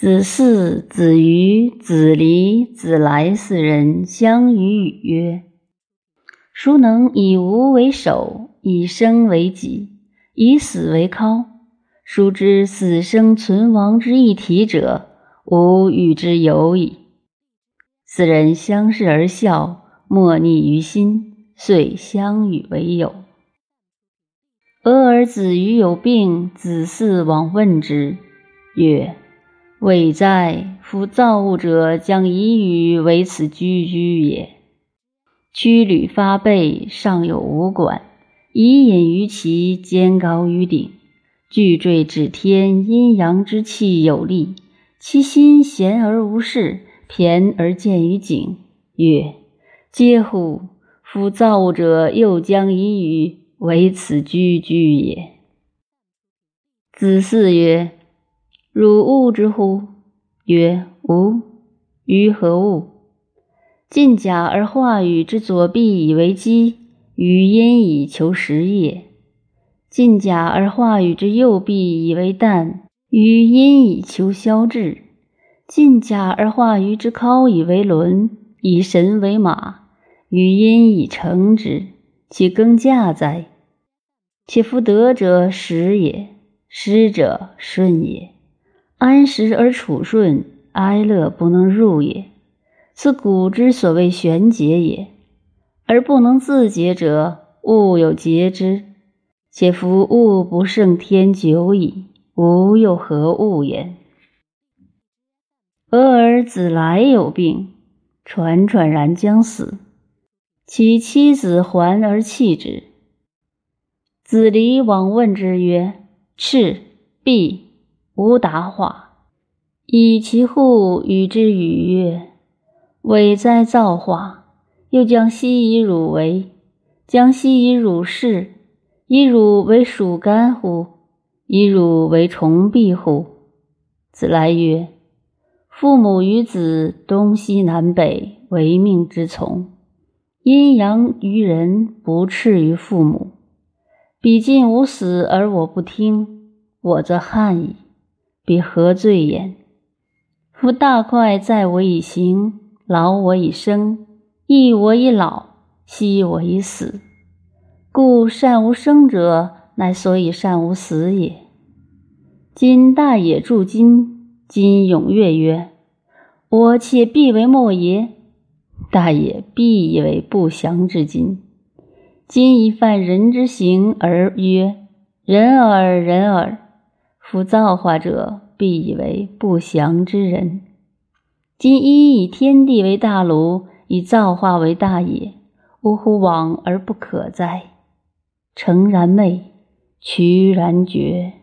子嗣、子瑜、子离、子来四人相与语曰：“孰能以无为首，以生为己，以死为尻？孰知死生存亡之一体者，吾与之有矣。”四人相视而笑，莫逆于心，遂相与为友。俄而子瑜有病，子嗣往问之，曰：伟哉！夫造物者将以予为此居居也。曲履发背，上有五管，以隐于其肩高于顶，巨坠指天，阴阳之气有力。其心闲而无事，骈而见于景，曰：嗟乎！夫造物者又将以予为此居居也。子嗣曰。汝物之乎？曰：吾。于何物？进甲而化羽之左臂以为鸡，于阴以求食也；进甲而化羽之右臂以为蛋，于阴以求消滞；进甲而化羽之尻以为轮，以神为马，于阴以乘之。其更驾哉？且夫得者时也，失者顺也。安时而处顺，哀乐不能入也。此古之所谓玄结也。而不能自结者，物有节之。且夫物不胜天久矣，吾又何物焉？俄而子来有病，喘喘然将死，其妻子还而弃之。子离往问之曰：“赤，必。”无答话，以其户与之语曰：“伟哉造化！又将悉以汝为，将悉以汝事，以汝为属肝乎？以汝为虫臂乎？”子来曰：“父母与子，东西南北，为命之从。阴阳于人，不斥于父母。彼今吾死而我不听，我则憾矣。”彼何罪焉？夫大块在我以行，劳我以生，益我以老，息我以死。故善无生者，乃所以善无死也。今大也助今，今踊跃曰：“我且必为末也。”大也必以为不祥之今。今以犯人之行而曰：“人耳，人耳。”夫造化者，必以为不祥之人。今一以天地为大炉，以造化为大也，呜呼，往而不可哉？诚然昧，屈然绝。